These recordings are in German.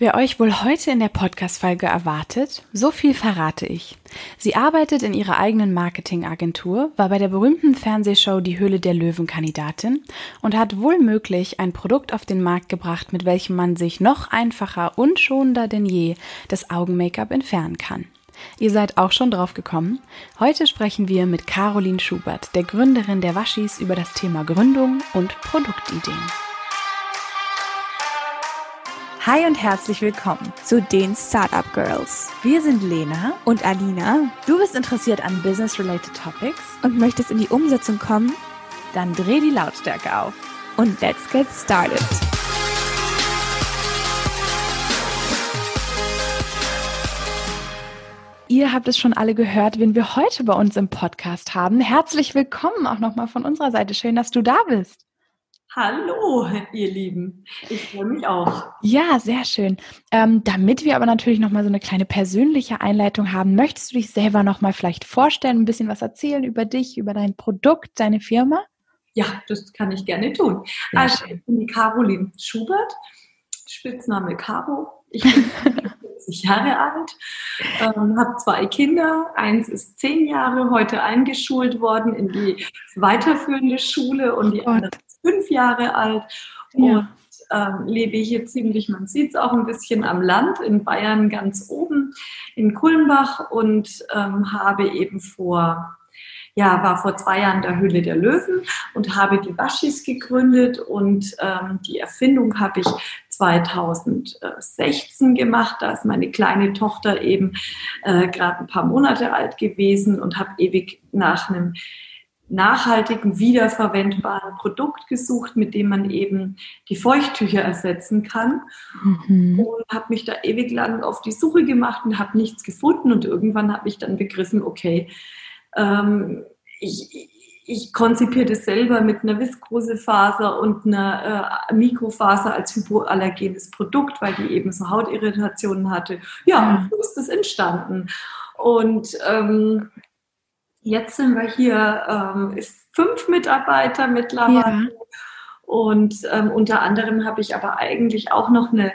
Wer euch wohl heute in der Podcast-Folge erwartet, so viel verrate ich. Sie arbeitet in ihrer eigenen Marketingagentur, war bei der berühmten Fernsehshow Die Höhle der Löwen Kandidatin und hat wohl möglich ein Produkt auf den Markt gebracht, mit welchem man sich noch einfacher und schonender denn je das Augen-Make-up entfernen kann. Ihr seid auch schon drauf gekommen? Heute sprechen wir mit Caroline Schubert, der Gründerin der Waschis, über das Thema Gründung und Produktideen. Hi und herzlich willkommen zu den Startup Girls. Wir sind Lena und Alina. Du bist interessiert an Business-related Topics und möchtest in die Umsetzung kommen? Dann dreh die Lautstärke auf und let's get started. Ihr habt es schon alle gehört, wen wir heute bei uns im Podcast haben. Herzlich willkommen auch nochmal von unserer Seite. Schön, dass du da bist. Hallo, ihr Lieben. Ich freue mich auch. Ja, sehr schön. Ähm, damit wir aber natürlich nochmal so eine kleine persönliche Einleitung haben, möchtest du dich selber nochmal vielleicht vorstellen, ein bisschen was erzählen über dich, über dein Produkt, deine Firma? Ja, das kann ich gerne tun. Sehr also, ich bin die Caroline Schubert, Spitzname Caro. Ich bin 40 Jahre alt, ähm, habe zwei Kinder. Eins ist zehn Jahre, heute eingeschult worden in die weiterführende Schule und die oh andere fünf Jahre alt und ähm, lebe hier ziemlich, man sieht es auch ein bisschen am Land in Bayern ganz oben in Kulmbach und ähm, habe eben vor ja, war vor zwei Jahren der Höhle der Löwen und habe die Waschis gegründet und ähm, die Erfindung habe ich 2016 gemacht. Da ist meine kleine Tochter eben äh, gerade ein paar Monate alt gewesen und habe ewig nach einem nachhaltigen, wiederverwendbaren Produkt gesucht, mit dem man eben die Feuchttücher ersetzen kann. Mhm. Und habe mich da ewig lang auf die Suche gemacht und habe nichts gefunden. Und irgendwann habe ich dann begriffen, okay, ähm, ich, ich konzipiere das selber mit einer Viskosefaser und einer äh, Mikrofaser als hypoallergenes Produkt, weil die eben so Hautirritationen hatte. Ja, und so ist es entstanden. Und ähm, Jetzt sind wir hier ähm, fünf Mitarbeiter mittlerweile. Ja. Und ähm, unter anderem habe ich aber eigentlich auch noch eine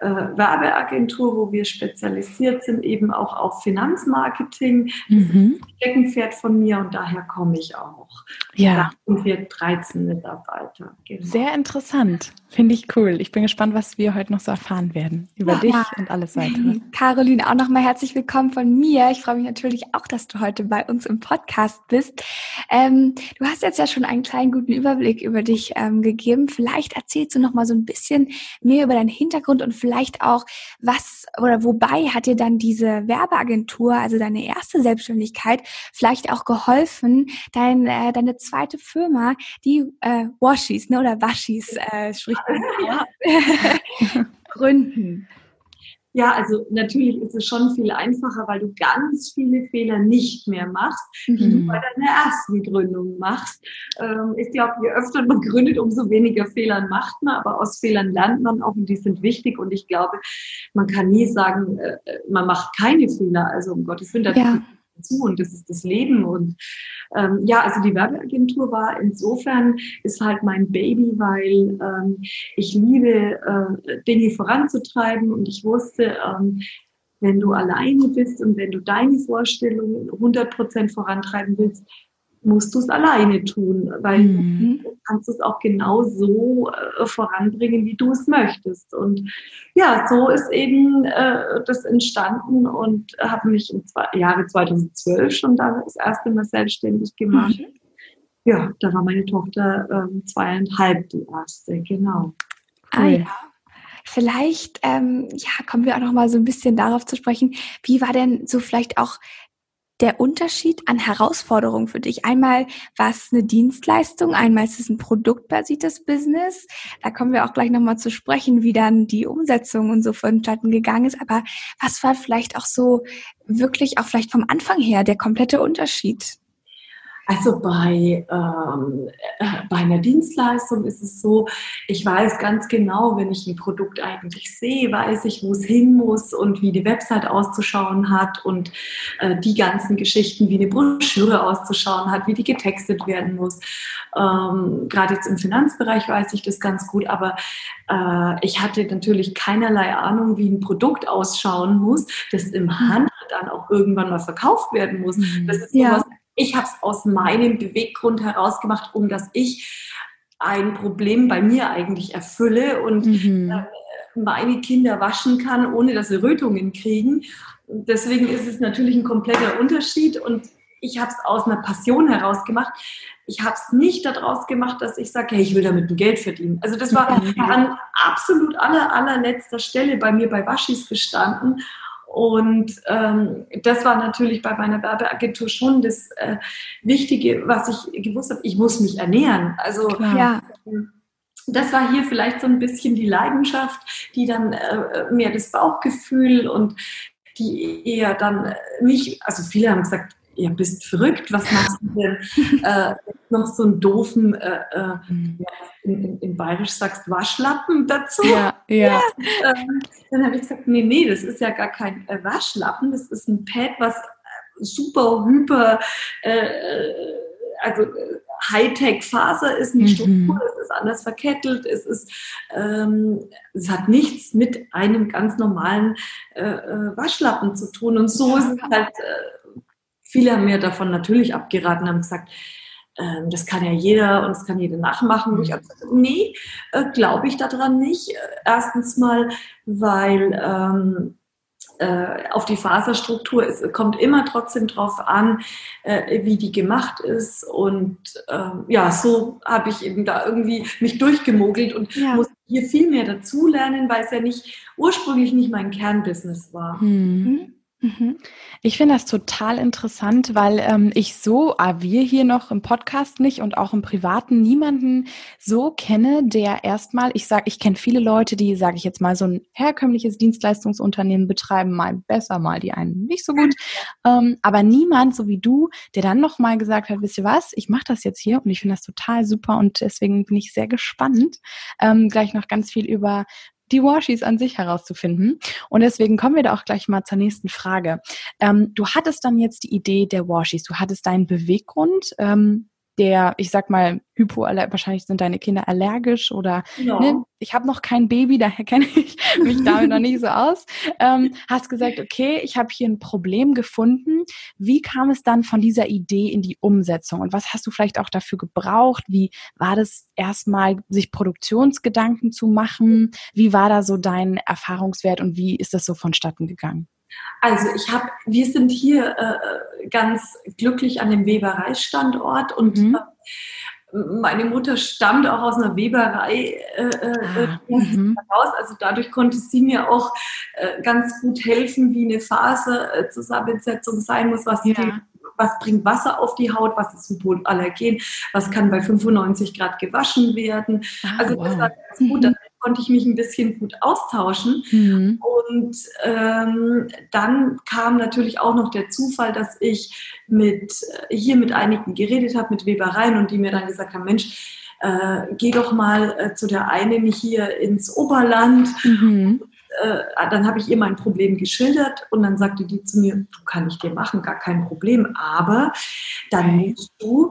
äh, Werbeagentur, wo wir spezialisiert sind, eben auch auf Finanzmarketing. Mhm. Steckenpferd von mir und daher komme ich auch. Ja. Da sind wir 13 Mitarbeiter. Genau. Sehr interessant. Finde ich cool. Ich bin gespannt, was wir heute noch so erfahren werden über ja. dich und alles weitere. Caroline, auch nochmal herzlich willkommen von mir. Ich freue mich natürlich auch, dass du heute bei uns im Podcast bist. Ähm, du hast jetzt ja schon einen kleinen guten Überblick über dich ähm, gegeben. Vielleicht erzählst du nochmal so ein bisschen mehr über deinen Hintergrund und vielleicht vielleicht auch, was oder wobei hat dir dann diese Werbeagentur, also deine erste Selbstständigkeit, vielleicht auch geholfen, dein, äh, deine zweite Firma, die äh, Washis ne, oder Waschis, äh, spricht man ja. gründen? Ja, also natürlich ist es schon viel einfacher, weil du ganz viele Fehler nicht mehr machst, die mhm. du bei deiner ersten Gründung machst. Ähm, ich glaube, je öfter man gründet, umso weniger Fehlern macht man, aber aus Fehlern lernt man auch und die sind wichtig und ich glaube, man kann nie sagen, äh, man macht keine Fehler. Also um Gottes Willen, ja zu und das ist das Leben. Und ähm, ja, also die Werbeagentur war insofern, ist halt mein Baby, weil ähm, ich liebe, äh, Dinge voranzutreiben und ich wusste, ähm, wenn du alleine bist und wenn du deine Vorstellungen 100 Prozent vorantreiben willst, musst du es alleine tun, weil mhm. du kannst es auch genau so äh, voranbringen, wie du es möchtest. Und ja, so ist eben äh, das entstanden und habe mich im zwei, Jahre 2012 schon da das erste Mal selbstständig gemacht. Mhm. Ja, da war meine Tochter ähm, zweieinhalb die erste, genau. Ah ja. Vielleicht ähm, ja, kommen wir auch noch mal so ein bisschen darauf zu sprechen. Wie war denn so vielleicht auch der Unterschied an Herausforderungen für dich? Einmal war es eine Dienstleistung, einmal ist es ein produktbasiertes Business. Da kommen wir auch gleich nochmal zu sprechen, wie dann die Umsetzung und so vonstatten gegangen ist. Aber was war vielleicht auch so wirklich auch vielleicht vom Anfang her der komplette Unterschied? Also bei, ähm, äh, bei einer Dienstleistung ist es so, ich weiß ganz genau, wenn ich ein Produkt eigentlich sehe, weiß ich, wo es hin muss und wie die Website auszuschauen hat und äh, die ganzen Geschichten, wie eine Broschüre auszuschauen hat, wie die getextet werden muss. Ähm, Gerade jetzt im Finanzbereich weiß ich das ganz gut, aber äh, ich hatte natürlich keinerlei Ahnung, wie ein Produkt ausschauen muss, das im mhm. Handel dann auch irgendwann mal verkauft werden muss. Mhm. Das ist sowas, ja ich habe es aus meinem Beweggrund heraus gemacht, um dass ich ein Problem bei mir eigentlich erfülle und mhm. äh, meine Kinder waschen kann, ohne dass sie Rötungen kriegen. Deswegen ist es natürlich ein kompletter Unterschied und ich habe es aus einer Passion heraus gemacht. Ich habe es nicht daraus gemacht, dass ich sage, hey, ich will damit ein Geld verdienen. Also das war an absolut aller, allerletzter Stelle bei mir bei Waschis gestanden. Und ähm, das war natürlich bei meiner Werbeagentur schon das äh, Wichtige, was ich gewusst habe. Ich muss mich ernähren. Also ja. das war hier vielleicht so ein bisschen die Leidenschaft, die dann äh, mehr das Bauchgefühl und die eher dann nicht, also viele haben gesagt, ihr bist verrückt, was machst du denn? äh, noch so einen doofen, äh, äh, mhm. ja, in, in, in, Bayerisch sagst Waschlappen dazu. Ja, ja. ja ähm, dann habe ich gesagt, nee, nee, das ist ja gar kein äh, Waschlappen, das ist ein Pad, was äh, super, hyper, äh, also Hightech-Faser ist, eine mhm. Struktur, es ist anders verkettelt, es ist, ähm, es hat nichts mit einem ganz normalen Waschlappen zu tun. Und so ist es halt Viele haben mir davon natürlich abgeraten, haben gesagt, ähm, das kann ja jeder und das kann jeder nachmachen. Mhm. Ich habe gesagt, nee, äh, glaube ich daran nicht. Erstens mal, weil ähm, äh, auf die Faserstruktur, es kommt immer trotzdem drauf an, äh, wie die gemacht ist. Und ähm, ja, so habe ich eben da irgendwie mich durchgemogelt und ja. muss hier viel mehr dazulernen, weil es ja nicht ursprünglich nicht mein Kernbusiness war. Mhm. Mhm. Ich finde das total interessant, weil ähm, ich so, ah, wir hier noch im Podcast nicht und auch im Privaten niemanden so kenne, der erstmal, ich sage, ich kenne viele Leute, die, sage ich jetzt mal, so ein herkömmliches Dienstleistungsunternehmen betreiben, mal besser, mal die einen nicht so gut, ähm, aber niemand, so wie du, der dann nochmal gesagt hat, wisst ihr was, ich mache das jetzt hier und ich finde das total super und deswegen bin ich sehr gespannt, ähm, gleich noch ganz viel über die Washis an sich herauszufinden. Und deswegen kommen wir da auch gleich mal zur nächsten Frage. Ähm, du hattest dann jetzt die Idee der Washis, du hattest deinen Beweggrund. Ähm, der, ich sag mal, hypoallergisch, wahrscheinlich sind deine Kinder allergisch oder ja. ne, ich habe noch kein Baby, daher kenne ich mich damit noch nicht so aus. Ähm, hast gesagt, okay, ich habe hier ein Problem gefunden. Wie kam es dann von dieser Idee in die Umsetzung und was hast du vielleicht auch dafür gebraucht? Wie war das erstmal, sich Produktionsgedanken zu machen? Wie war da so dein Erfahrungswert und wie ist das so vonstatten gegangen? Also ich habe, wir sind hier äh, ganz glücklich an dem Webereistandort und mhm. äh, meine Mutter stammt auch aus einer Weberei äh, äh ah, mhm. heraus. Also dadurch konnte sie mir auch äh, ganz gut helfen, wie eine Faserzusammensetzung sein muss, was ja. die was bringt Wasser auf die Haut, was ist Hypoallergen, was kann bei 95 Grad gewaschen werden. Ah, also das war ganz gut. Mhm konnte ich mich ein bisschen gut austauschen. Mhm. Und ähm, dann kam natürlich auch noch der Zufall, dass ich mit, hier mit einigen geredet habe, mit Webereien und die mir dann gesagt haben, Mensch, äh, geh doch mal äh, zu der einen hier ins Oberland. Mhm. Äh, dann habe ich ihr mein Problem geschildert und dann sagte die zu mir, du kann ich dir machen, gar kein Problem, aber dann musst du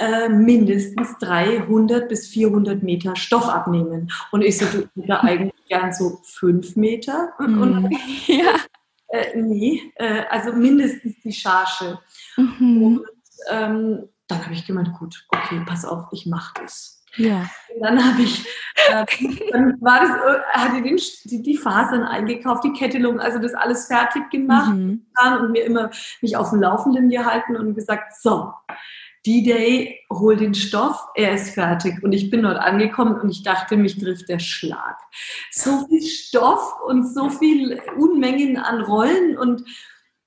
äh, mindestens 300 bis 400 Meter Stoff abnehmen. Und ich so, du da eigentlich gern so fünf Meter. Mhm. Und, ja. Äh, nee, äh, also mindestens die Charge. Mhm. Und ähm, dann habe ich gemeint, gut, okay, pass auf, ich mache das. Ja. Und dann habe ich, äh, dann war das, äh, hatte den, die, die Fasern eingekauft, die Kettelung, also das alles fertig gemacht mhm. und mir immer mich auf dem Laufenden gehalten und gesagt, so, D-Day, hol den Stoff, er ist fertig. Und ich bin dort angekommen und ich dachte, mich trifft der Schlag. So viel Stoff und so viel Unmengen an Rollen und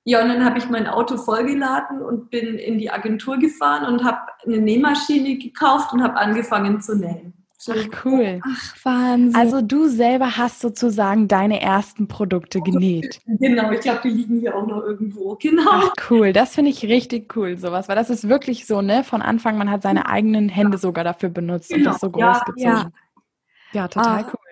ja, und dann habe ich mein Auto vollgeladen und bin in die Agentur gefahren und habe eine Nähmaschine gekauft und habe angefangen zu nähen. So. Ach, cool. Ach, Wahnsinn. Also du selber hast sozusagen deine ersten Produkte genäht. Genau, ich glaube, die liegen hier auch noch irgendwo. Genau. Ach cool, das finde ich richtig cool, sowas, weil das ist wirklich so, ne? Von Anfang, man hat seine eigenen Hände sogar dafür benutzt und Genau. das so groß Ja, gezogen. ja. Ja, total Ah, cool.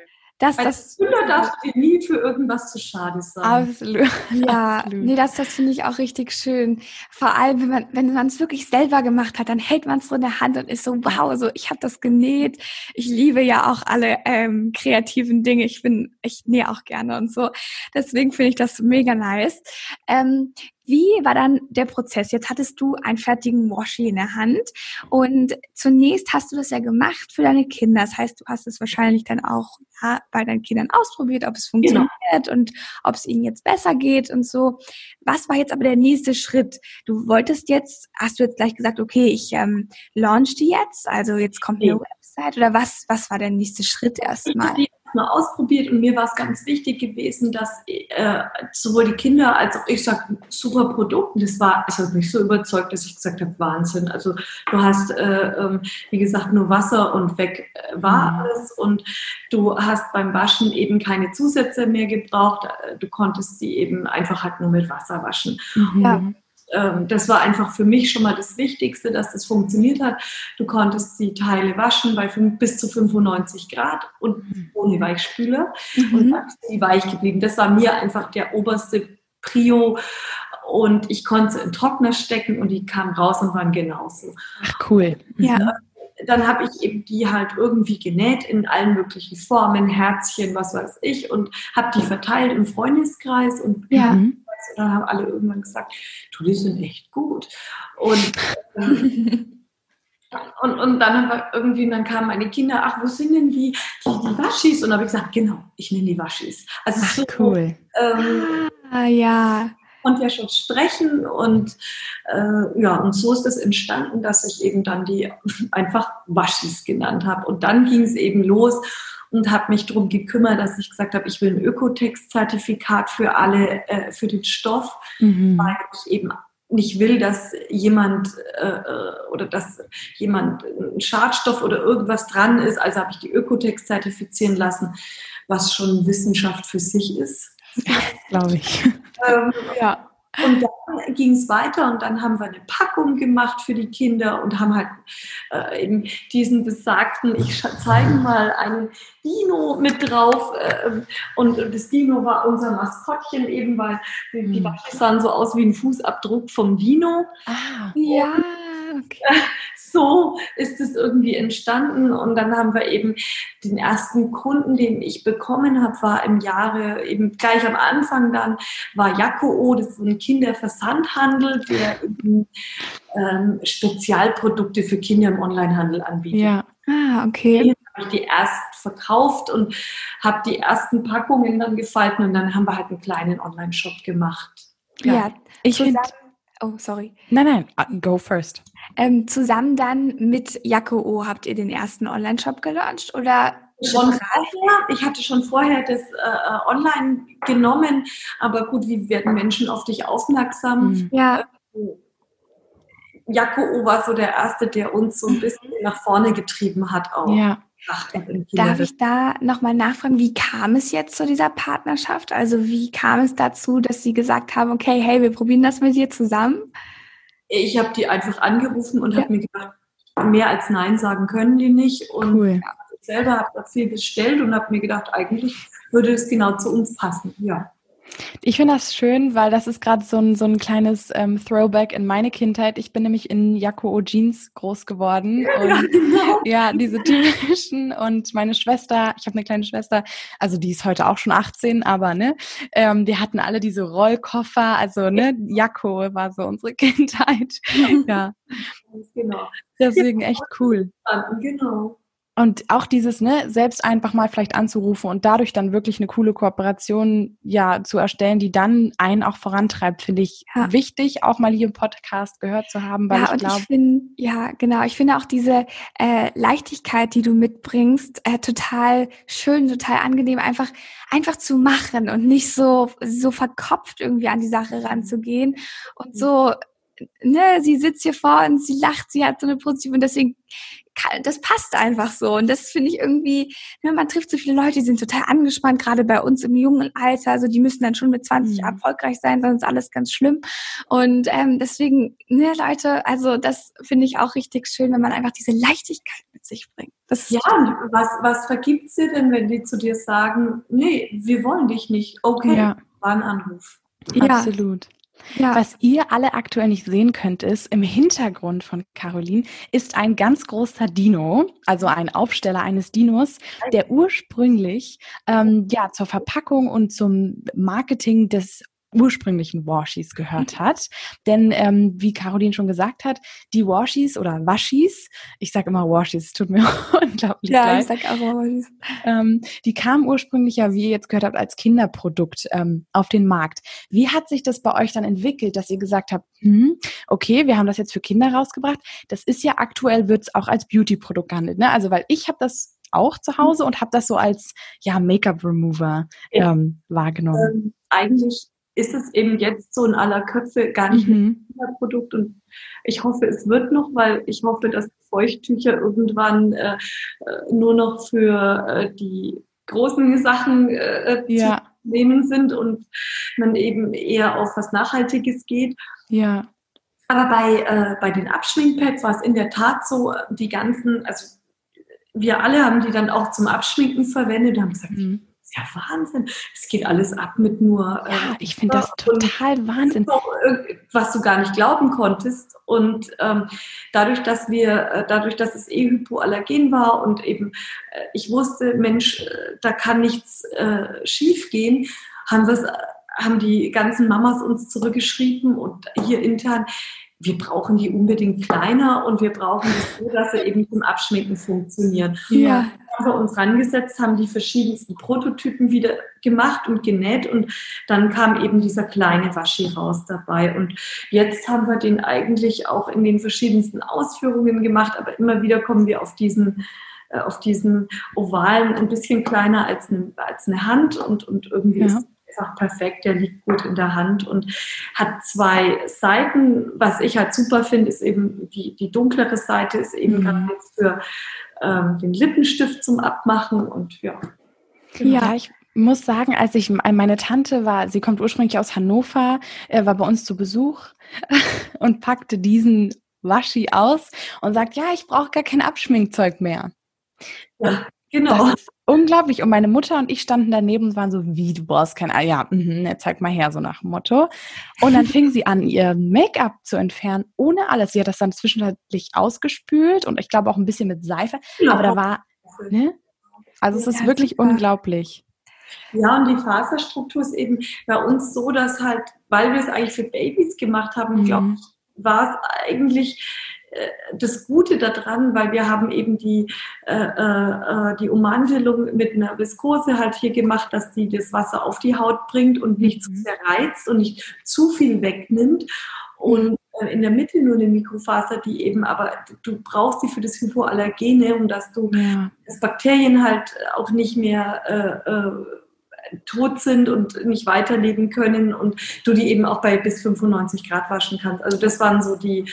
Das, Als das, Schüler darfst du dir nie für irgendwas zu schade sein. Absolut. ja, Absolut. nee, das, das finde ich auch richtig schön. Vor allem, wenn man, wenn man es wirklich selber gemacht hat, dann hält man es so in der Hand und ist so, wow, so ich habe das genäht. Ich liebe ja auch alle ähm, kreativen Dinge. Ich bin, ich nähe auch gerne und so. Deswegen finde ich das mega nice. Ähm, wie war dann der Prozess? Jetzt hattest du einen fertigen Washi in der Hand und zunächst hast du das ja gemacht für deine Kinder. Das heißt, du hast es wahrscheinlich dann auch ja, bei deinen Kindern ausprobiert, ob es funktioniert und ob es ihnen jetzt besser geht und so. Was war jetzt aber der nächste Schritt? Du wolltest jetzt, hast du jetzt gleich gesagt, okay, ich ähm, launch die jetzt, also jetzt kommt eine Nee. Website oder was, was war der nächste Schritt erstmal? Habe mal ausprobiert und mir war es ganz wichtig gewesen, dass äh, sowohl die Kinder als auch ich sag super Produkt. Und das war, es hat mich so überzeugt, dass ich gesagt habe, Wahnsinn. Also du hast, äh, ähm, wie gesagt, nur Wasser und weg äh, war Mhm. alles und du hast beim Waschen eben keine Zusätze mehr gebraucht. Äh, Du konntest die eben einfach halt nur mit Wasser waschen. Mhm. Ja. Ähm, das war einfach für mich schon mal das Wichtigste, dass das funktioniert hat. Du konntest die Teile waschen bei fünf, bis zu 95 Grad und ohne Weichspüler und Mhm. dann ist sie weich geblieben. Das war mir einfach der oberste Prio und ich konnte sie in Trockner stecken und die kamen raus und waren genauso. Ach cool. Ja. Dann habe ich eben die halt irgendwie genäht in allen möglichen Formen, Herzchen, was weiß ich und habe die verteilt im Freundeskreis und Ja. Mhm. Und dann haben alle irgendwann gesagt, du, die sind echt gut. Und, ähm, und, und dann haben wir irgendwie, und dann kamen meine Kinder, ach, wo sind denn die, die, die Waschis? Und dann habe ich gesagt, genau, ich nenne die Waschis. Also Ach so, cool. ähm, Ah, ja. konnte ja schon sprechen und äh, ja, und so ist es entstanden, dass ich eben dann die einfach Waschis genannt habe. Und dann ging es eben los und habe mich darum gekümmert, dass ich gesagt habe, ich will ein Ökotext-Zertifikat für alle, äh, für den Stoff Mhm. weil ich eben nicht will, dass jemand äh, äh, oder dass jemand ein Schadstoff oder irgendwas dran ist. Also habe ich die Ökotex zertifizieren lassen, was schon Wissenschaft für sich ist. Glaube ich. Ähm, Ja. Und dann ging es weiter und dann haben wir eine Packung gemacht für die Kinder und haben halt äh, eben diesen besagten, ich zeige mal einen Dino mit drauf. Äh, und das Dino war unser Maskottchen eben, weil die, die Mhm. Waschis sahen so aus wie ein Fußabdruck vom Dino. Ah. Ja. Okay. So ist es irgendwie entstanden und dann haben wir eben den ersten Kunden, den ich bekommen habe, war im Jahre eben gleich am Anfang dann war Jakko, das ist so ein Kinderversandhandel, der eben ähm, Spezialprodukte für Kinder im Onlinehandel anbietet. Ja. Ah, okay. habe ich die erst verkauft und habe die ersten Packungen dann gefalten und dann haben wir halt einen kleinen Online-Shop gemacht. Ja. Ja. Ich finde. Oh, sorry. Nein, nein, ah, go first. Ähm, zusammen dann mit Jakko habt ihr den ersten Online-Shop gelauncht oder Schon vorher, ich hatte schon vorher das äh, online genommen, aber gut, wie werden Menschen auf dich aufmerksam? Mhm. Ja, Jakko war so der Erste, der uns so ein bisschen nach vorne getrieben hat auch. Ja. Ach, darf ich da nochmal nachfragen, wie kam es jetzt zu dieser Partnerschaft? Also wie kam es dazu, dass sie gesagt haben, okay, hey, wir probieren das mit dir zusammen? Ich habe die einfach angerufen und Ja. habe mir gedacht, mehr als Nein sagen können die nicht. Und Cool. ich selber habe da viel bestellt und habe mir gedacht, eigentlich würde es genau zu uns passen. Ja. Ich finde das schön, weil das ist gerade so ein, so ein kleines ähm, Throwback in meine Kindheit. Ich bin nämlich in Jakko Jeans groß geworden. Und genau. ja, diese typischen. Und meine Schwester, ich habe eine kleine Schwester, also die ist heute auch schon 18, aber ne, ähm, wir hatten alle diese Rollkoffer. Also ne, Jakko war so unsere Kindheit. Ja, genau. deswegen echt cool. Genau. Und auch dieses, ne, selbst einfach mal vielleicht anzurufen und dadurch dann wirklich eine coole Kooperation ja zu erstellen, die dann einen auch vorantreibt, finde ich Ja. wichtig, auch mal hier im Podcast gehört zu haben, weil ja, ich glaube, ja, genau, ich finde auch diese äh, Leichtigkeit, die du mitbringst, äh, total schön, total angenehm, einfach, einfach zu machen und nicht so, so verkopft irgendwie an die Sache ranzugehen und so, ne, sie sitzt hier vor und sie lacht, sie hat so eine positive und deswegen das passt einfach so. Und das finde ich irgendwie, ne, man trifft so viele Leute, die sind total angespannt, gerade bei uns im jungen Alter. Also die müssen dann schon mit 20 mhm. erfolgreich sein, sonst ist alles ganz schlimm. Und ähm, deswegen, ne, Leute, also das finde ich auch richtig schön, wenn man einfach diese Leichtigkeit mit sich bringt. ja, und was, was vergibt sie denn, wenn die zu dir sagen, nee, wir wollen dich nicht. Okay, ja. war ein Anruf. Ja. Absolut. Ja. Was ihr alle aktuell nicht sehen könnt, ist, im Hintergrund von Caroline ist ein ganz großer Dino, also ein Aufsteller eines Dinos, der ursprünglich ähm, ja zur Verpackung und zum Marketing des ursprünglichen Washis gehört mhm. hat. Denn ähm, wie Caroline schon gesagt hat, die Washis oder Waschis, ich sage immer Washis, tut mir unglaublich ja, leid. Ja, ich sag auch Washis. Ähm, die kamen ursprünglich ja, wie ihr jetzt gehört habt, als Kinderprodukt ähm, auf den Markt. Wie hat sich das bei euch dann entwickelt, dass ihr gesagt habt, hm, okay, wir haben das jetzt für Kinder rausgebracht. Das ist ja aktuell, wird es auch als Beauty-Produkt gehandelt. Ne? Also weil ich habe das auch zu Hause und habe das so als ja Make-up-Remover ähm, wahrgenommen. Ähm, eigentlich ist es eben jetzt so in aller Köpfe gar nicht mhm. ein Produkt und ich hoffe, es wird noch, weil ich hoffe, dass Feuchttücher irgendwann äh, äh, nur noch für äh, die großen Sachen äh, ja. zu nehmen sind und man eben eher auf was Nachhaltiges geht. Ja. Aber bei, äh, bei den Abschminkpads war es in der Tat so, die ganzen, also wir alle haben die dann auch zum Abschminken verwendet, haben gesagt, mhm ja Wahnsinn. Es geht alles ab mit nur. Äh, ja, ich finde das total Wahnsinn. Was du gar nicht glauben konntest. Und ähm, dadurch, dass wir, äh, dadurch, dass es eh hypoallergen war und eben äh, ich wusste, Mensch, äh, da kann nichts äh, schief gehen, haben wir haben die ganzen Mamas uns zurückgeschrieben und hier intern, wir brauchen die unbedingt kleiner und wir brauchen es so, dass sie eben zum Abschminken funktionieren. Ja. Haben wir uns rangesetzt, haben die verschiedensten Prototypen wieder gemacht und genäht und dann kam eben dieser kleine Waschi raus dabei. Und jetzt haben wir den eigentlich auch in den verschiedensten Ausführungen gemacht, aber immer wieder kommen wir auf diesen äh, auf diesen ovalen, ein bisschen kleiner als eine, als eine Hand und, und irgendwie ja. ist einfach perfekt, der liegt gut in der Hand und hat zwei Seiten. Was ich halt super finde, ist eben die, die dunklere Seite ist eben mhm. gerade jetzt für ähm, den Lippenstift zum Abmachen und ja. Genau. Ja, ich muss sagen, als ich meine Tante war, sie kommt ursprünglich aus Hannover, äh, war bei uns zu Besuch und packte diesen Waschi aus und sagt, ja, ich brauche gar kein Abschminkzeug mehr. Ja, genau. Unglaublich. Und meine Mutter und ich standen daneben und waren so, wie, du brauchst kein, ah ja, mh, zeig mal her, so nach dem Motto. Und dann fing sie an, ihr Make-up zu entfernen, ohne alles. Sie hat das dann zwischenzeitlich ausgespült und ich glaube auch ein bisschen mit Seife. Ja. Aber da war, ne? Also es ist wirklich unglaublich. Ja, und die Faserstruktur ist eben bei uns so, dass halt, weil wir es eigentlich für Babys gemacht haben, mhm. glaube ich, war es eigentlich das Gute daran, weil wir haben eben die, äh, äh, die Ummantelung mit einer Viskose halt hier gemacht, dass die das Wasser auf die Haut bringt und nicht zu sehr mhm. reizt und nicht zu viel wegnimmt. Und äh, in der Mitte nur eine Mikrofaser, die eben, aber du brauchst sie für das Hypoallergene, um dass du ja. das Bakterien halt auch nicht mehr äh, äh, tot sind und nicht weiterleben können und du die eben auch bei bis 95 Grad waschen kannst. Also das waren so die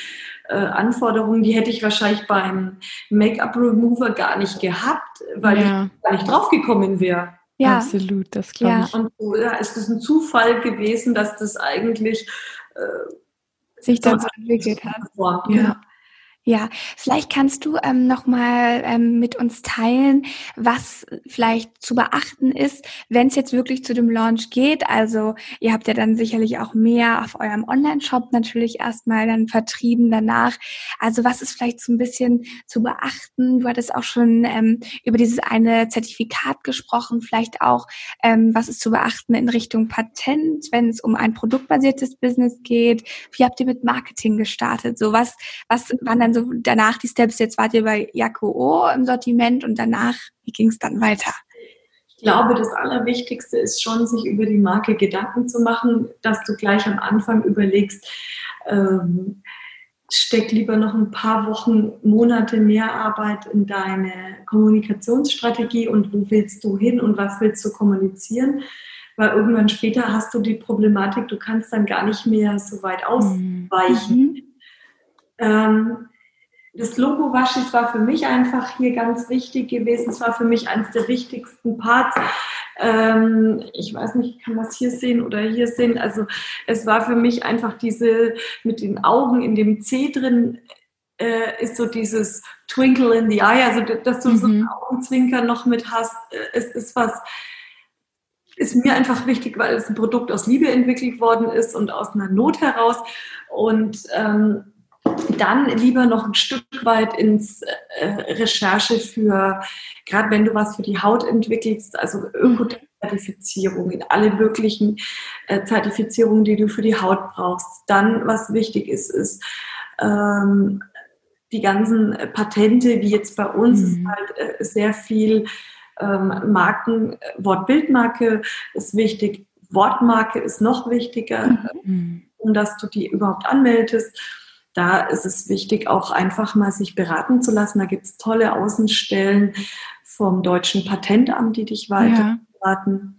äh, Anforderungen, die hätte ich wahrscheinlich beim Make-up-Remover gar nicht gehabt, weil ja. ich gar nicht draufgekommen wäre. Ja, absolut, das glaube ja. ich. Und so ja, ist es ein Zufall gewesen, dass das eigentlich äh, sich dann so entwickelt hat. Ja. Genau. Ja, vielleicht kannst du ähm, noch mal ähm, mit uns teilen, was vielleicht zu beachten ist, wenn es jetzt wirklich zu dem Launch geht. Also ihr habt ja dann sicherlich auch mehr auf eurem Online-Shop natürlich erstmal dann vertrieben danach. Also was ist vielleicht so ein bisschen zu beachten? Du hattest auch schon ähm, über dieses eine Zertifikat gesprochen. Vielleicht auch, ähm, was ist zu beachten in Richtung Patent, wenn es um ein produktbasiertes Business geht? Wie habt ihr mit Marketing gestartet? So was, was waren dann so also danach die Steps, jetzt wart ihr bei Jaco O im Sortiment und danach, wie ging es dann weiter? Ich glaube, das Allerwichtigste ist schon, sich über die Marke Gedanken zu machen, dass du gleich am Anfang überlegst, ähm, steck lieber noch ein paar Wochen, Monate mehr Arbeit in deine Kommunikationsstrategie und wo willst du hin und was willst du kommunizieren? Weil irgendwann später hast du die Problematik, du kannst dann gar nicht mehr so weit mhm. ausweichen. Mhm. Ähm, das Logo Waschis war für mich einfach hier ganz wichtig gewesen. Es war für mich eines der wichtigsten Parts. Ähm, ich weiß nicht, kann man es hier sehen oder hier sehen. Also es war für mich einfach diese mit den Augen in dem C drin äh, ist so dieses Twinkle in the Eye, also dass du mhm. so einen Augenzwinker noch mit hast, äh, ist, ist was, ist mir einfach wichtig, weil es ein Produkt aus Liebe entwickelt worden ist und aus einer Not heraus. Und ähm, dann lieber noch ein Stück weit ins äh, Recherche für, gerade wenn du was für die Haut entwickelst, also Ökozertifizierung in alle möglichen äh, Zertifizierungen, die du für die Haut brauchst. Dann, was wichtig ist, ist ähm, die ganzen Patente, wie jetzt bei uns, mhm. ist halt äh, sehr viel ähm, Marken, Wortbildmarke ist wichtig, Wortmarke ist noch wichtiger, mhm. um dass du die überhaupt anmeldest da ist es wichtig, auch einfach mal sich beraten zu lassen. Da gibt es tolle Außenstellen vom Deutschen Patentamt, die dich weiter beraten.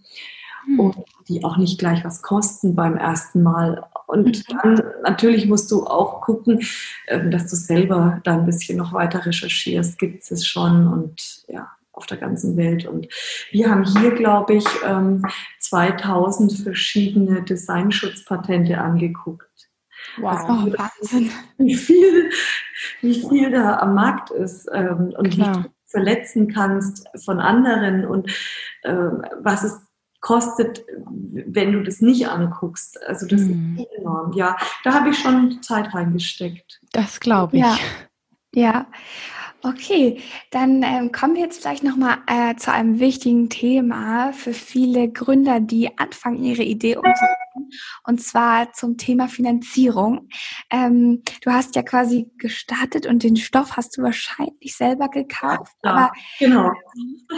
Hm. Und die auch nicht gleich was kosten beim ersten Mal. Und mhm. dann natürlich musst du auch gucken, ähm, dass du selber da ein bisschen noch weiter recherchierst. Gibt es schon und ja, auf der ganzen Welt. Und wir haben hier, glaube ich, 2000 ähm, verschiedene Designschutzpatente angeguckt. Wow, also, Wahnsinn. Wie viel, wie viel da am Markt ist ähm, und Klar. wie du verletzen kannst von anderen und ähm, was es kostet, wenn du das nicht anguckst. Also das mhm. ist enorm. Ja, da habe ich schon Zeit reingesteckt. Das glaube ich. Ja. ja. Okay, dann ähm, kommen wir jetzt vielleicht nochmal äh, zu einem wichtigen Thema für viele Gründer, die anfangen, ihre Idee umzusetzen, und zwar zum Thema Finanzierung. Ähm, du hast ja quasi gestartet und den Stoff hast du wahrscheinlich selber gekauft. Ja, aber genau.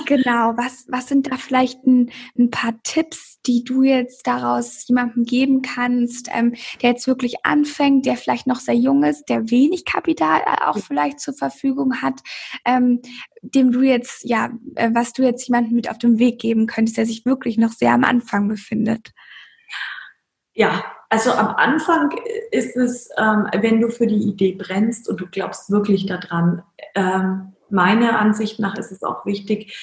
Genau, was, was sind da vielleicht ein, ein paar Tipps, die du jetzt daraus jemandem geben kannst, ähm, der jetzt wirklich anfängt, der vielleicht noch sehr jung ist, der wenig Kapital äh, auch vielleicht zur Verfügung hat, ähm, dem du jetzt, ja, äh, was du jetzt jemandem mit auf den Weg geben könntest, der sich wirklich noch sehr am Anfang befindet? Ja, also am Anfang ist es, ähm, wenn du für die Idee brennst und du glaubst wirklich daran, ähm, meiner Ansicht nach ist es auch wichtig,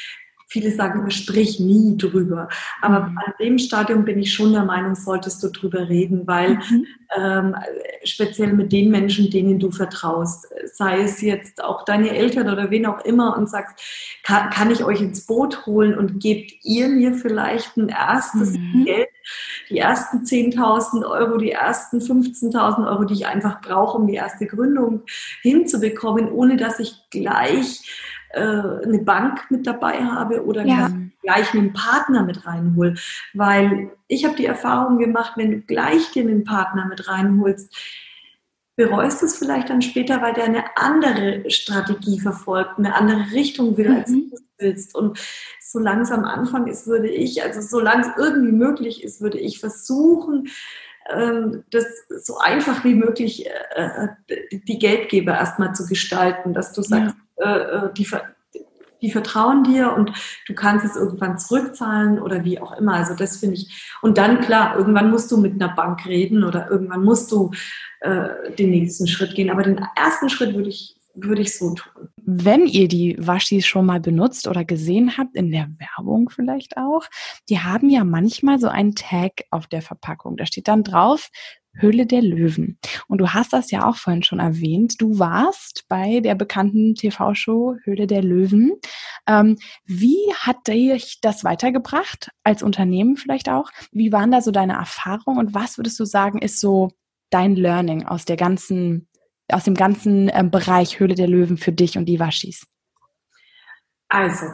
Viele sagen immer, sprich nie drüber. Aber mhm. an dem Stadium bin ich schon der Meinung, solltest du drüber reden, weil mhm. ähm, speziell mit den Menschen, denen du vertraust, sei es jetzt auch deine Eltern oder wen auch immer und sagst, kann, kann ich euch ins Boot holen und gebt ihr mir vielleicht ein erstes mhm. Geld, die ersten 10.000 Euro, die ersten 15.000 Euro, die ich einfach brauche, um die erste Gründung hinzubekommen, ohne dass ich gleich äh, eine Bank mit dabei habe oder ja. gleich einen Partner mit reinhole. Weil ich habe die Erfahrung gemacht, wenn du gleich dir einen Partner mit reinholst, bereust es vielleicht dann später, weil der eine andere Strategie verfolgt, eine andere Richtung will, als mhm. du willst. Und so langsam Anfang ist, würde ich, also solange es irgendwie möglich ist, würde ich versuchen, ähm, das so einfach wie möglich äh, äh, die Geldgeber erstmal zu gestalten, dass du sagst, ja äh, die, die vertrauen dir und du kannst es irgendwann zurückzahlen oder wie auch immer. Also das finde ich. Und dann klar, irgendwann musst du mit einer Bank reden oder irgendwann musst du äh, den nächsten Schritt gehen. Aber den ersten Schritt würde ich würde ich so tun. Wenn ihr die Waschis schon mal benutzt oder gesehen habt, in der Werbung vielleicht auch, die haben ja manchmal so einen Tag auf der Verpackung. Da steht dann drauf, Höhle der Löwen. Und du hast das ja auch vorhin schon erwähnt. Du warst bei der bekannten TV-Show Höhle der Löwen. Ähm, wie hat dich das weitergebracht als Unternehmen vielleicht auch? Wie waren da so deine Erfahrungen und was würdest du sagen, ist so dein Learning aus der ganzen, aus dem ganzen ähm, Bereich Höhle der Löwen für dich und die Waschis? Also,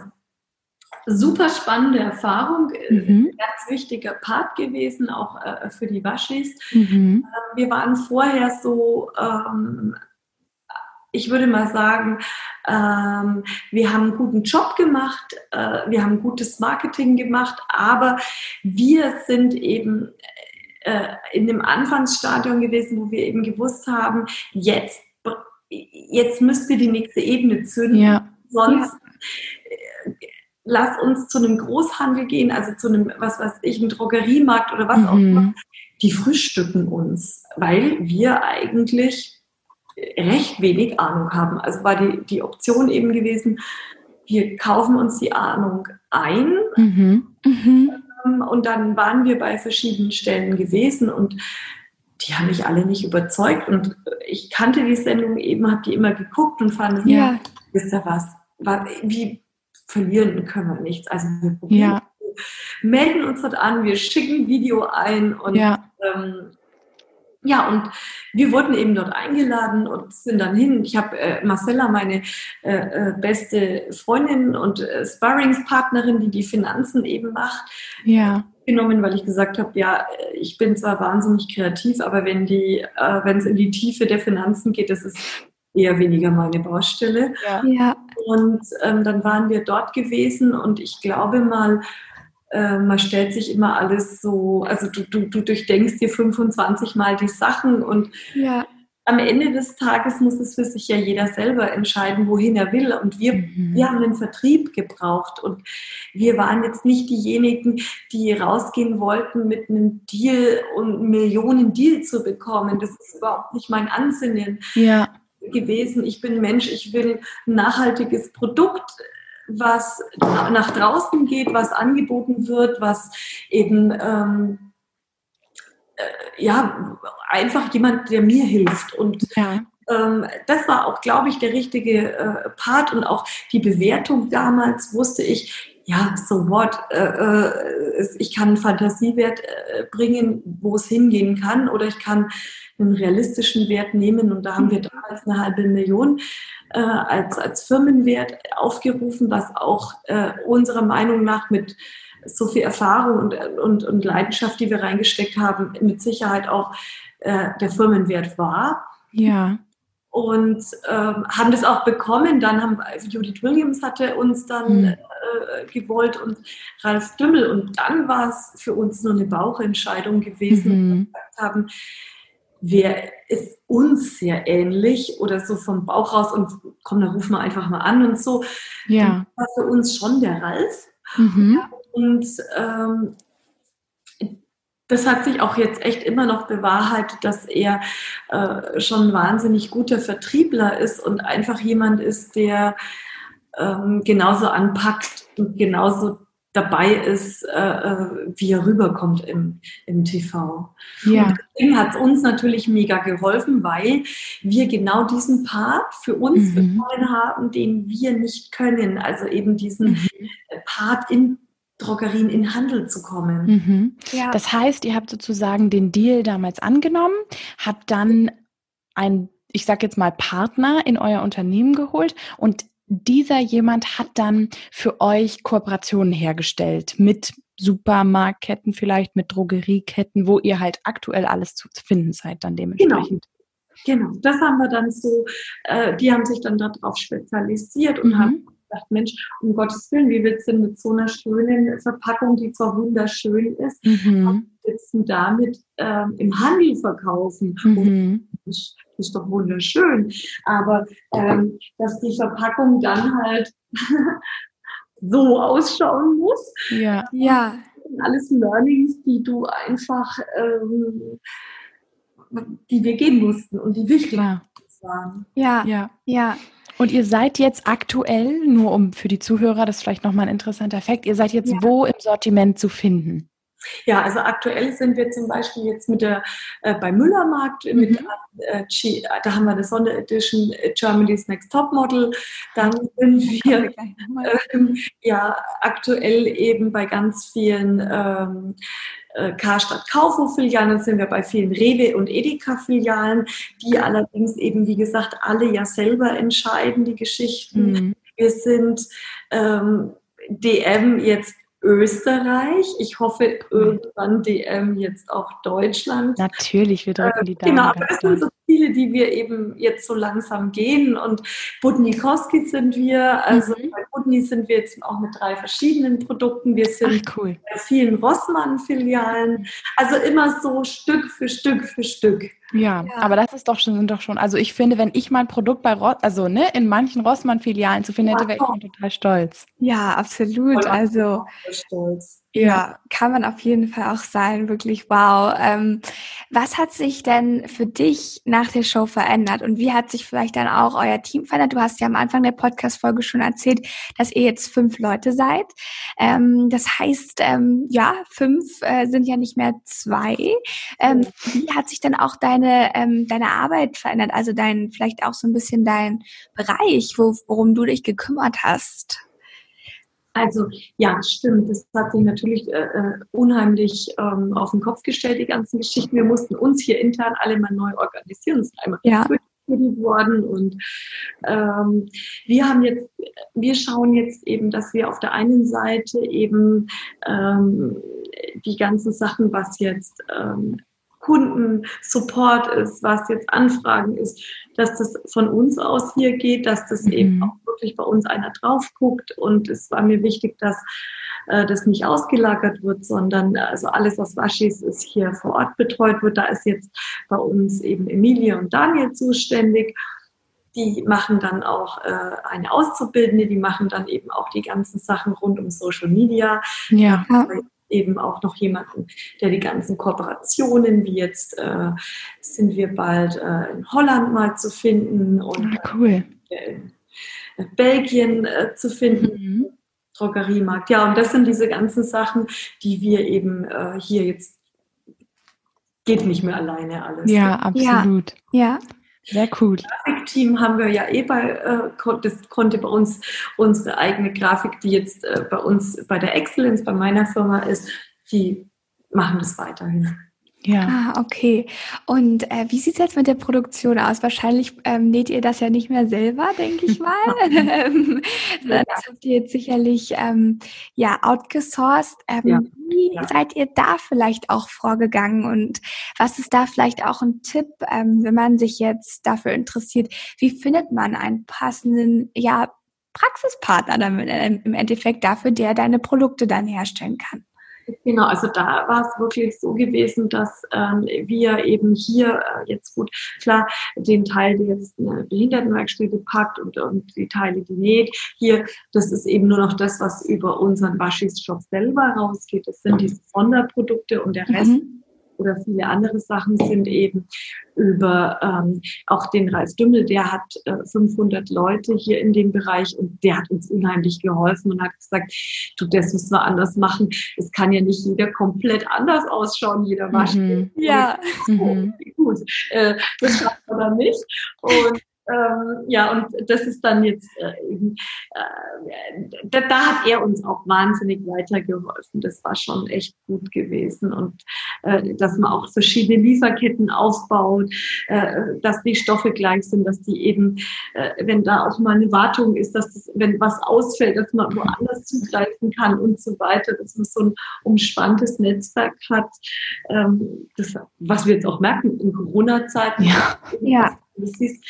super spannende Erfahrung, äh, mhm. ganz wichtiger Part gewesen, auch äh, für die Waschis. Mhm. Äh, wir waren vorher so, ähm, ich würde mal sagen, ähm, wir haben einen guten Job gemacht, äh, wir haben gutes Marketing gemacht, aber wir sind eben äh, in dem Anfangsstadium gewesen, wo wir eben gewusst haben, jetzt, jetzt müsst ihr die nächste Ebene zünden. Ja. Sonst ja lass uns zu einem Großhandel gehen, also zu einem, was weiß ich, einem Drogeriemarkt oder was mhm. auch immer. Die frühstücken uns, weil wir eigentlich recht wenig Ahnung haben. Also war die, die Option eben gewesen, wir kaufen uns die Ahnung ein. Mhm. Mhm. Und dann waren wir bei verschiedenen Stellen gewesen und die haben mich alle nicht überzeugt. Und ich kannte die Sendung eben, habe die immer geguckt und fand, ja. wisst ihr was, wie verlieren können wir nichts. Also wir probieren, ja. melden uns dort an, wir schicken Video ein und ja. ähm, ja, und wir wurden eben dort eingeladen und sind dann hin. Ich habe äh, Marcella, meine äh, äh, beste Freundin und äh, Sparringspartnerin, die die Finanzen eben macht, ja. genommen, weil ich gesagt habe, ja, ich bin zwar wahnsinnig kreativ, aber wenn die, äh, wenn es in die Tiefe der Finanzen geht, das ist eher weniger meine Baustelle. Ja. ja. Und ähm, dann waren wir dort gewesen und ich glaube mal, äh, man stellt sich immer alles so, also du, du, du durchdenkst dir 25 Mal die Sachen und ja. am Ende des Tages muss es für sich ja jeder selber entscheiden, wohin er will. Und wir, mhm. wir haben den Vertrieb gebraucht und wir waren jetzt nicht diejenigen, die rausgehen wollten mit einem Deal und Millionen Deal zu bekommen. Das ist überhaupt nicht mein Ansinnen. Ja gewesen. Ich bin Mensch, ich will ein nachhaltiges Produkt was nach draußen geht, was angeboten wird, was eben ähm, äh, ja einfach jemand, der mir hilft. Und ja. ähm, das war auch, glaube ich, der richtige äh, Part und auch die Bewertung damals wusste ich, ja, so what, äh, äh ich kann einen Fantasiewert äh, bringen, wo es hingehen kann, oder ich kann einen realistischen Wert nehmen und da haben wir damals eine halbe Million äh, als, als Firmenwert aufgerufen, was auch äh, unserer Meinung nach mit so viel Erfahrung und, und, und Leidenschaft, die wir reingesteckt haben, mit Sicherheit auch äh, der Firmenwert war. Ja. Und ähm, haben das auch bekommen. Dann haben Judith Williams hatte uns dann mhm. äh, gewollt und Ralf Dümmel. Und dann war es für uns nur eine Bauchentscheidung gewesen. Mhm. Wir gesagt haben, wer ist uns sehr ähnlich oder so vom Bauch raus und komm, dann rufen wir einfach mal an und so. Ja. war für uns schon der Ralf. Mhm. Und ähm, das hat sich auch jetzt echt immer noch bewahrheitet, dass er äh, schon ein wahnsinnig guter Vertriebler ist und einfach jemand ist, der ähm, genauso anpackt und genauso dabei ist, äh, äh, wie er rüberkommt im, im TV. Ja. Und deswegen hat es uns natürlich mega geholfen, weil wir genau diesen Part für uns mhm. bekommen haben, den wir nicht können. Also eben diesen mhm. Part in Drogerien in Handel zu kommen. Mhm. Ja. Das heißt, ihr habt sozusagen den Deal damals angenommen, habt dann ein, ich sag jetzt mal, Partner in euer Unternehmen geholt und dieser jemand hat dann für euch Kooperationen hergestellt mit Supermarktketten, vielleicht mit Drogerieketten, wo ihr halt aktuell alles zu finden seid, dann dementsprechend. Genau, genau. das haben wir dann so, äh, die haben sich dann darauf spezialisiert und mhm. haben gedacht, Mensch, um Gottes Willen, wie willst du denn mit so einer schönen Verpackung, die zwar wunderschön ist, mhm. willst du damit ähm, im Handel verkaufen? Mhm. Das ist doch wunderschön. Aber ähm, dass die Verpackung dann halt so ausschauen muss. Ja. ja. Alles Learnings, die du einfach, ähm, die wir gehen mussten und die wichtig waren. Ja, ja, ja. Und ihr seid jetzt aktuell, nur um für die Zuhörer, das ist vielleicht nochmal ein interessanter Fakt, ihr seid jetzt ja. wo im Sortiment zu finden? Ja, also aktuell sind wir zum Beispiel jetzt mit der äh, bei Müllermarkt mhm. mit äh, da haben wir eine Sonderedition äh, Germany's Next Top Model. Dann sind wir äh, ja aktuell eben bei ganz vielen ähm, äh, Karstadt Kaufhof-Filialen, dann sind wir bei vielen Rewe und Edeka-Filialen, die allerdings eben, wie gesagt, alle ja selber entscheiden, die Geschichten. Mhm. Wir sind ähm, DM jetzt Österreich. Ich hoffe irgendwann DM jetzt auch Deutschland. Natürlich, wir drücken die äh, Daumen. Genau, aber das sind so viele, die wir eben jetzt so langsam gehen. Und Budnikowski sind wir, also mhm. bei Budni sind wir jetzt auch mit drei verschiedenen Produkten. Wir sind Ach, cool. bei vielen Rossmann-Filialen. Also immer so Stück für Stück für Stück. Ja, ja, aber das ist doch schon, sind doch schon, also ich finde, wenn ich mal ein Produkt bei Ross, also ne, in manchen Rossmann-Filialen zu finden hätte, wäre ich total stolz. Ja, absolut. Also, stolz. Ja, kann man auf jeden Fall auch sein, wirklich wow. Ähm, was hat sich denn für dich nach der Show verändert und wie hat sich vielleicht dann auch euer Team verändert? Du hast ja am Anfang der Podcast-Folge schon erzählt, dass ihr jetzt fünf Leute seid. Ähm, das heißt, ähm, ja, fünf äh, sind ja nicht mehr zwei. Ähm, wie hat sich dann auch deine, ähm, deine Arbeit verändert? Also dein, vielleicht auch so ein bisschen dein Bereich, wo, worum du dich gekümmert hast? Also ja, stimmt. Das hat sich natürlich äh, äh, unheimlich ähm, auf den Kopf gestellt, die ganzen Geschichten. Wir mussten uns hier intern alle mal neu organisieren. Das ist einmal ja. worden und ähm, wir haben jetzt, wir schauen jetzt eben, dass wir auf der einen Seite eben ähm, die ganzen Sachen, was jetzt ähm, Kundensupport ist, was jetzt Anfragen ist, dass das von uns aus hier geht, dass das mhm. eben auch wirklich bei uns einer drauf guckt. Und es war mir wichtig, dass äh, das nicht ausgelagert wird, sondern also alles, was Waschis ist, hier vor Ort betreut wird. Da ist jetzt bei uns eben Emilie und Daniel zuständig. Die machen dann auch äh, eine Auszubildende, die machen dann eben auch die ganzen Sachen rund um Social Media. Ja eben auch noch jemanden, der die ganzen Kooperationen, wie jetzt äh, sind wir bald äh, in Holland mal zu finden und ah, cool. in äh, Belgien äh, zu finden. Mhm. Drogeriemarkt. Ja, und das sind diese ganzen Sachen, die wir eben äh, hier jetzt geht nicht mehr alleine alles. Ja, absolut. Ja. ja. Sehr cool. Grafikteam haben wir ja eh bei, äh, das konnte bei uns unsere eigene Grafik, die jetzt äh, bei uns bei der Excellence, bei meiner Firma ist, die machen das weiterhin. Ja. Ah, okay. Und äh, wie sieht es jetzt mit der Produktion aus? Wahrscheinlich ähm, näht ihr das ja nicht mehr selber, denke ich mal. Ja. Das habt ihr jetzt sicherlich ähm, ja outgesourced. Ähm, ja. Wie ja. seid ihr da vielleicht auch vorgegangen? Und was ist da vielleicht auch ein Tipp, ähm, wenn man sich jetzt dafür interessiert? Wie findet man einen passenden, ja, Praxispartner dann im Endeffekt dafür, der deine Produkte dann herstellen kann? Genau, also da war es wirklich so gewesen, dass ähm, wir eben hier äh, jetzt gut, klar, den Teil, der jetzt eine Behindertenwerkstätte packt und, und die Teile, die näht, hier, das ist eben nur noch das, was über unseren Waschis-Shop selber rausgeht. Das sind diese Sonderprodukte und der Rest mhm oder viele andere Sachen sind eben über ähm, auch den Ralf Dümmel, der hat äh, 500 Leute hier in dem Bereich und der hat uns unheimlich geholfen und hat gesagt, du, das müssen wir anders machen. Es kann ja nicht jeder komplett anders ausschauen, jeder. Mhm. Ja. Mhm. Gut, äh, das schafft man dann nicht. Und ähm, ja, und das ist dann jetzt, äh, äh, da, da, hat er uns auch wahnsinnig weitergeholfen. Das war schon echt gut gewesen. Und äh, dass man auch verschiedene Lieferketten aufbaut, äh, dass die Stoffe gleich sind, dass die eben, äh, wenn da auch mal eine Wartung ist, dass das, wenn was ausfällt, dass man woanders zugreifen kann und so weiter, dass man so ein umspanntes Netzwerk hat. Ähm, das, was wir jetzt auch merken in Corona-Zeiten. Ja. ja. Du siehst,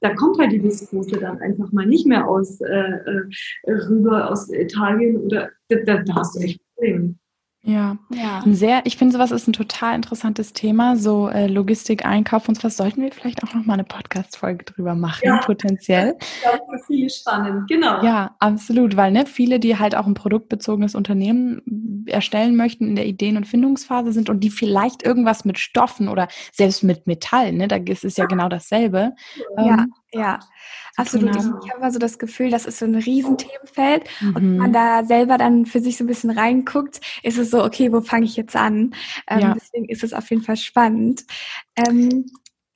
da kommt halt die Viskose dann einfach mal nicht mehr aus äh, äh, rüber aus Italien oder da, da hast du echt Probleme. Ja, ja. sehr, ich finde sowas ist ein total interessantes Thema, so äh, Logistik, Einkauf und sowas. Sollten wir vielleicht auch nochmal eine Podcast-Folge drüber machen, ja, potenziell. Glaube, für viele spannend, genau. Ja, absolut, weil ne, viele, die halt auch ein produktbezogenes Unternehmen erstellen möchten, in der Ideen- und Findungsphase sind und die vielleicht irgendwas mit Stoffen oder selbst mit Metall, ne, da ist es ja genau dasselbe. Ja, ähm, ja. Absolut. Ich, ich habe mal so das Gefühl, das ist so ein Riesenthemenfeld mhm. und wenn man da selber dann für sich so ein bisschen reinguckt, ist es so, okay, wo fange ich jetzt an? Ähm, ja. Deswegen ist es auf jeden Fall spannend. Ähm,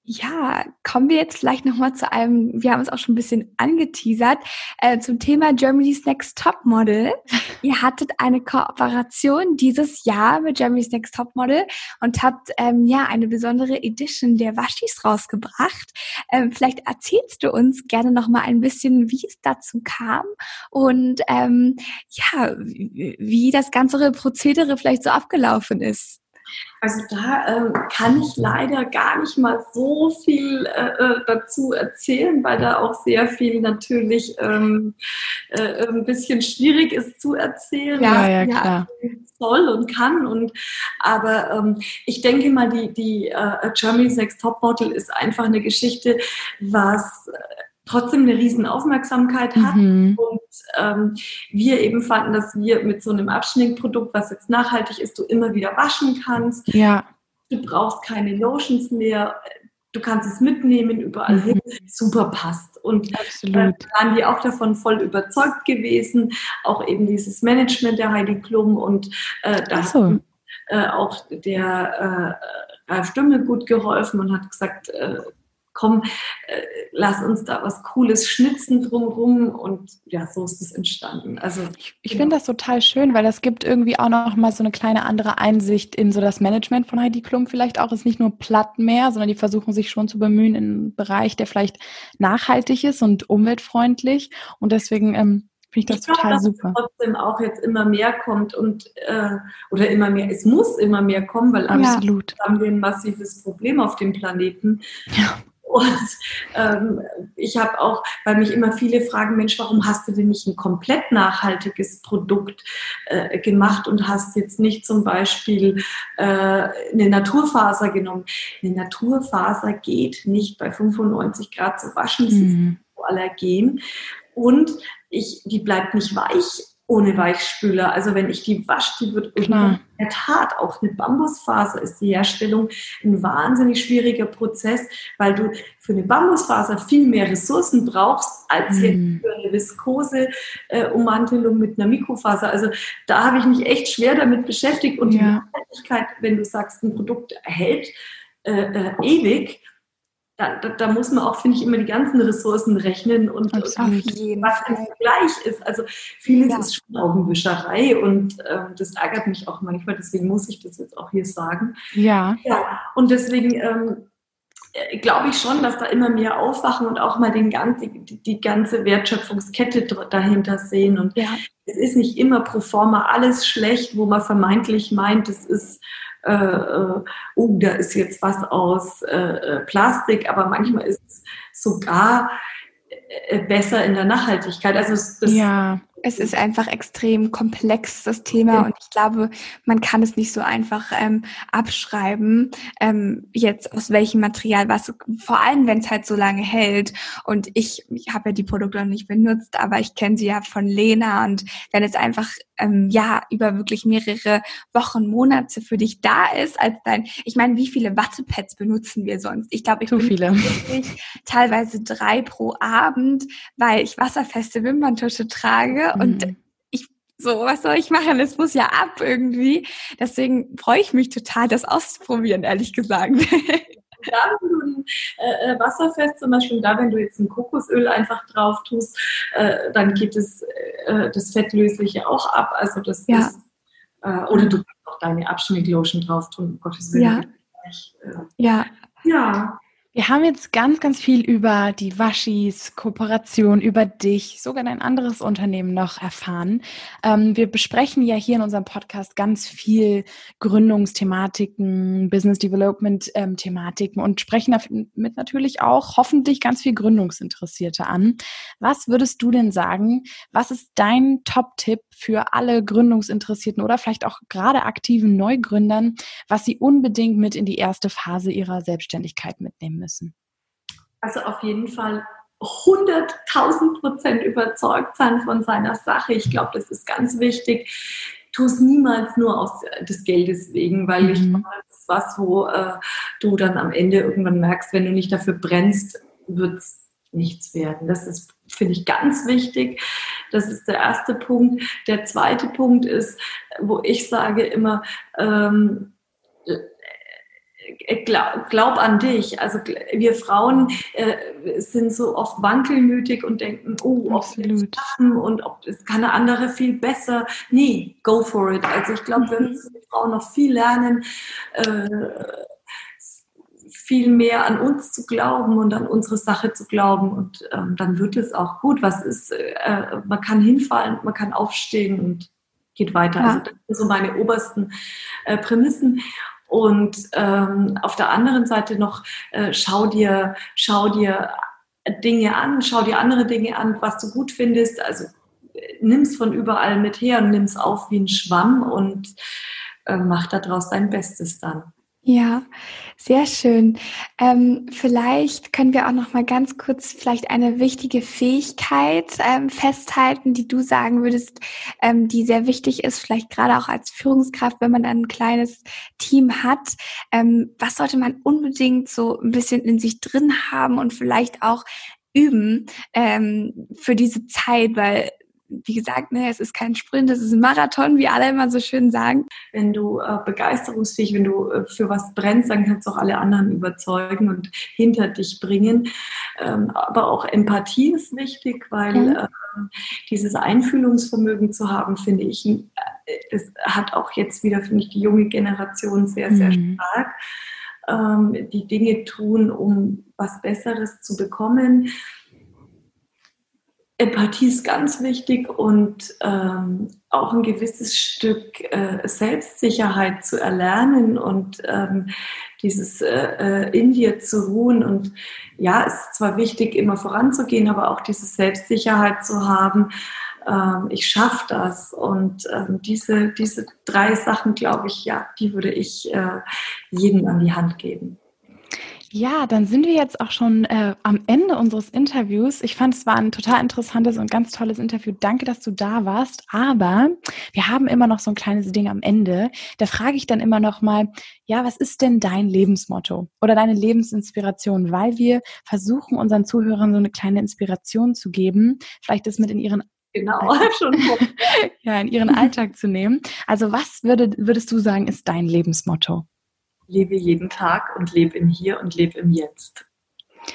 ja, kommen wir jetzt vielleicht nochmal zu einem, wir haben es auch schon ein bisschen angeteasert, äh, zum Thema Germany's Next Top Model. Ihr hattet eine Kooperation dieses Jahr mit Germany's Next Top Model und habt ähm, ja eine besondere Edition der Waschis rausgebracht. Ähm, vielleicht erzählst du uns gerne nochmal ein bisschen, wie es dazu kam und ähm, ja, wie das ganze Prozedere vielleicht so abgelaufen ist. Also da ähm, kann ich leider gar nicht mal so viel äh, äh, dazu erzählen, weil da auch sehr viel natürlich ähm, äh, ein bisschen schwierig ist zu erzählen. Ja, ja, klar. Soll und kann und aber ähm, ich denke mal die die äh, Germany's Next Top Model ist einfach eine Geschichte, was trotzdem eine riesen Aufmerksamkeit hat. Mhm. Und ähm, wir eben fanden, dass wir mit so einem Abschnittprodukt, was jetzt nachhaltig ist, du immer wieder waschen kannst. Ja. Du brauchst keine Lotions mehr. Du kannst es mitnehmen, überall mhm. hin. Super passt. Und Absolut. Äh, waren die auch davon voll überzeugt gewesen. Auch eben dieses Management der Heidi Klum und äh, da so. hat äh, auch der äh, Ralf Stümmel gut geholfen und hat gesagt, äh, komm, äh, lass uns da was Cooles schnitzen drumherum und ja, so ist es entstanden. Also ich, ich ja. finde das total schön, weil das gibt irgendwie auch noch mal so eine kleine andere Einsicht in so das Management von Heidi Klum vielleicht auch. Ist nicht nur platt mehr, sondern die versuchen sich schon zu bemühen in einem Bereich, der vielleicht nachhaltig ist und umweltfreundlich und deswegen ähm, Finde ich das ich total glaube, super. Dass trotzdem auch jetzt immer mehr kommt und äh, oder immer mehr, es muss immer mehr kommen, weil Absolut. haben wir ein massives Problem auf dem Planeten. Ja. Und ähm, ich habe auch, weil mich immer viele fragen, Mensch, warum hast du denn nicht ein komplett nachhaltiges Produkt äh, gemacht und hast jetzt nicht zum Beispiel äh, eine Naturfaser genommen? Eine Naturfaser geht nicht bei 95 Grad zu waschen, das mhm. ist Allergen. Und ich, die bleibt nicht weich ohne Weichspüler. Also wenn ich die wasche, die wird irgendwann hart. Auch eine Bambusfaser ist die Herstellung ein wahnsinnig schwieriger Prozess, weil du für eine Bambusfaser viel mehr Ressourcen brauchst als mhm. für eine Viskose-Ummantelung äh, mit einer Mikrofaser. Also da habe ich mich echt schwer damit beschäftigt und ja. die Nachhaltigkeit, wenn du sagst, ein Produkt hält äh, äh, ewig, da, da, da, muss man auch, finde ich, immer die ganzen Ressourcen rechnen und, und was im Vergleich ist. Also vieles ja. ist schon Augenwischerei und äh, das ärgert mich auch manchmal, deswegen muss ich das jetzt auch hier sagen. Ja. ja und deswegen ähm, äh, glaube ich schon, dass da immer mehr aufwachen und auch mal den ganzen, die, die ganze Wertschöpfungskette dahinter sehen. Und ja. es ist nicht immer pro forma alles schlecht, wo man vermeintlich meint, es ist oh, da ist jetzt was aus äh, äh, Plastik, aber manchmal ist es sogar äh, besser in der Nachhaltigkeit. Also das, ja es ist einfach extrem komplex, das Thema. Und ich glaube, man kann es nicht so einfach ähm, abschreiben, ähm, jetzt aus welchem Material was, vor allem wenn es halt so lange hält. Und ich, ich habe ja die Produkte noch nicht benutzt, aber ich kenne sie ja von Lena. Und wenn es einfach ähm, ja über wirklich mehrere Wochen, Monate für dich da ist, als dein, ich meine, wie viele Wattepads benutzen wir sonst? Ich glaube, ich Zu viele. teilweise drei pro Abend, weil ich wasserfeste Wimperntusche trage und mhm. ich so, was soll ich machen? Es muss ja ab irgendwie. Deswegen freue ich mich total, das auszuprobieren, ehrlich gesagt. da, wenn du ein äh, äh, wasserfest zum Beispiel, da, wenn du jetzt ein Kokosöl einfach drauf tust, äh, dann geht es, äh, das Fettlösliche auch ab. Also das ja. ist, äh, oder du kannst auch deine Abschnittlotion drauf tun, um Gottes Willen. Ja. Äh, ja. Ja. Wir haben jetzt ganz, ganz viel über die Waschis, Kooperation, über dich, sogar ein anderes Unternehmen noch erfahren. Ähm, wir besprechen ja hier in unserem Podcast ganz viel Gründungsthematiken, Business Development ähm, Thematiken und sprechen damit natürlich auch hoffentlich ganz viel Gründungsinteressierte an. Was würdest du denn sagen? Was ist dein Top-Tipp für alle Gründungsinteressierten oder vielleicht auch gerade aktiven Neugründern, was sie unbedingt mit in die erste Phase ihrer Selbstständigkeit mitnehmen müssen? Also auf jeden Fall 100.000 Prozent überzeugt sein von seiner Sache. Ich glaube, das ist ganz wichtig. Tu es niemals nur aus des Geldes wegen, weil mhm. ich glaube, das ist was, wo äh, du dann am Ende irgendwann merkst, wenn du nicht dafür brennst, wird es nichts werden. Das ist, finde ich, ganz wichtig. Das ist der erste Punkt. Der zweite Punkt ist, wo ich sage immer, ähm, äh, glaub, glaub, an dich. Also wir Frauen äh, sind so oft wankelmütig und denken, oh, ob wir es schaffen und ob es kann eine andere viel besser. Nee, go for it. Also ich glaube, wir mhm. müssen Frauen noch viel lernen. Äh, viel mehr an uns zu glauben und an unsere Sache zu glauben und ähm, dann wird es auch gut. Was ist, äh, man kann hinfallen, man kann aufstehen und geht weiter. Ja. Also das sind so meine obersten äh, Prämissen. Und ähm, auf der anderen Seite noch, äh, schau dir, schau dir Dinge an, schau dir andere Dinge an, was du gut findest. Also äh, nimm's von überall mit her und nimm's auf wie ein Schwamm und äh, mach daraus dein Bestes dann. Ja, sehr schön. Ähm, vielleicht können wir auch noch mal ganz kurz vielleicht eine wichtige Fähigkeit ähm, festhalten, die du sagen würdest, ähm, die sehr wichtig ist, vielleicht gerade auch als Führungskraft, wenn man ein kleines Team hat. Ähm, was sollte man unbedingt so ein bisschen in sich drin haben und vielleicht auch üben ähm, für diese Zeit, weil wie gesagt, ne, es ist kein Sprint, es ist ein Marathon, wie alle immer so schön sagen. Wenn du äh, begeisterungsfähig, wenn du äh, für was brennst, dann kannst du auch alle anderen überzeugen und hinter dich bringen. Ähm, aber auch Empathie ist wichtig, weil mhm. äh, dieses Einfühlungsvermögen zu haben, finde ich, äh, das hat auch jetzt wieder, finde ich, die junge Generation sehr, sehr mhm. stark. Ähm, die Dinge tun, um was Besseres zu bekommen Empathie ist ganz wichtig und ähm, auch ein gewisses Stück äh, Selbstsicherheit zu erlernen und ähm, dieses äh, äh, in dir zu ruhen. Und ja, es ist zwar wichtig, immer voranzugehen, aber auch diese Selbstsicherheit zu haben. Ähm, ich schaffe das. Und ähm, diese, diese drei Sachen, glaube ich, ja, die würde ich äh, jedem an die Hand geben. Ja, dann sind wir jetzt auch schon äh, am Ende unseres Interviews. Ich fand, es war ein total interessantes und ganz tolles Interview. Danke, dass du da warst. Aber wir haben immer noch so ein kleines Ding am Ende. Da frage ich dann immer noch mal, ja, was ist denn dein Lebensmotto oder deine Lebensinspiration? Weil wir versuchen, unseren Zuhörern so eine kleine Inspiration zu geben, vielleicht das mit in ihren Genau, schon. ja, in ihren Alltag zu nehmen. Also was würde, würdest du sagen, ist dein Lebensmotto? Lebe jeden Tag und lebe im Hier und lebe im Jetzt.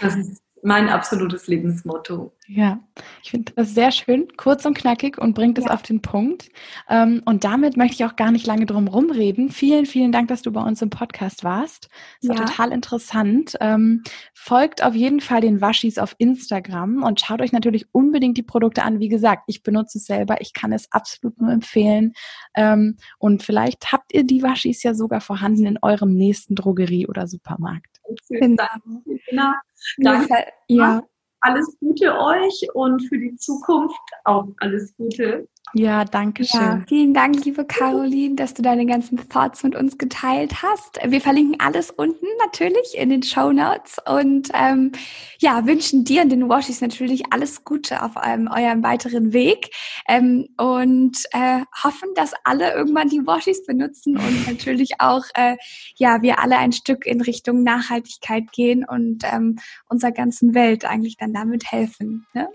Das ist mein absolutes Lebensmotto. Ja, ich finde das sehr schön, kurz und knackig und bringt es ja. auf den Punkt. Ähm, und damit möchte ich auch gar nicht lange drum rumreden. Vielen, vielen Dank, dass du bei uns im Podcast warst. Das war ja. total interessant. Ähm, folgt auf jeden Fall den Waschis auf Instagram und schaut euch natürlich unbedingt die Produkte an. Wie gesagt, ich benutze es selber. Ich kann es absolut nur empfehlen. Ähm, und vielleicht habt ihr die Waschis ja sogar vorhanden in eurem nächsten Drogerie oder Supermarkt. Vielen Dank. Genau. Danke. Ja. Alles Gute euch und für die Zukunft auch alles Gute. Ja, danke schön. Ja, vielen Dank, liebe Caroline, dass du deine ganzen Thoughts mit uns geteilt hast. Wir verlinken alles unten natürlich in den Show Notes und ähm, ja, wünschen dir und den Washis natürlich alles Gute auf ähm, eurem weiteren Weg ähm, und äh, hoffen, dass alle irgendwann die Washis benutzen und natürlich auch, äh, ja, wir alle ein Stück in Richtung Nachhaltigkeit gehen und ähm, unserer ganzen Welt eigentlich dann damit helfen. Ne?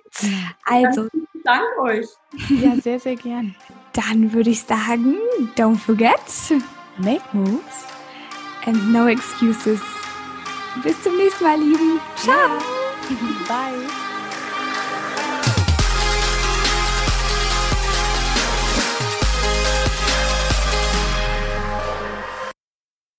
Also. Danke euch. Ja, sehr, sehr gern. Dann würde ich sagen, don't forget, make moves and no excuses. Bis zum nächsten Mal, Lieben. Ciao. Bye.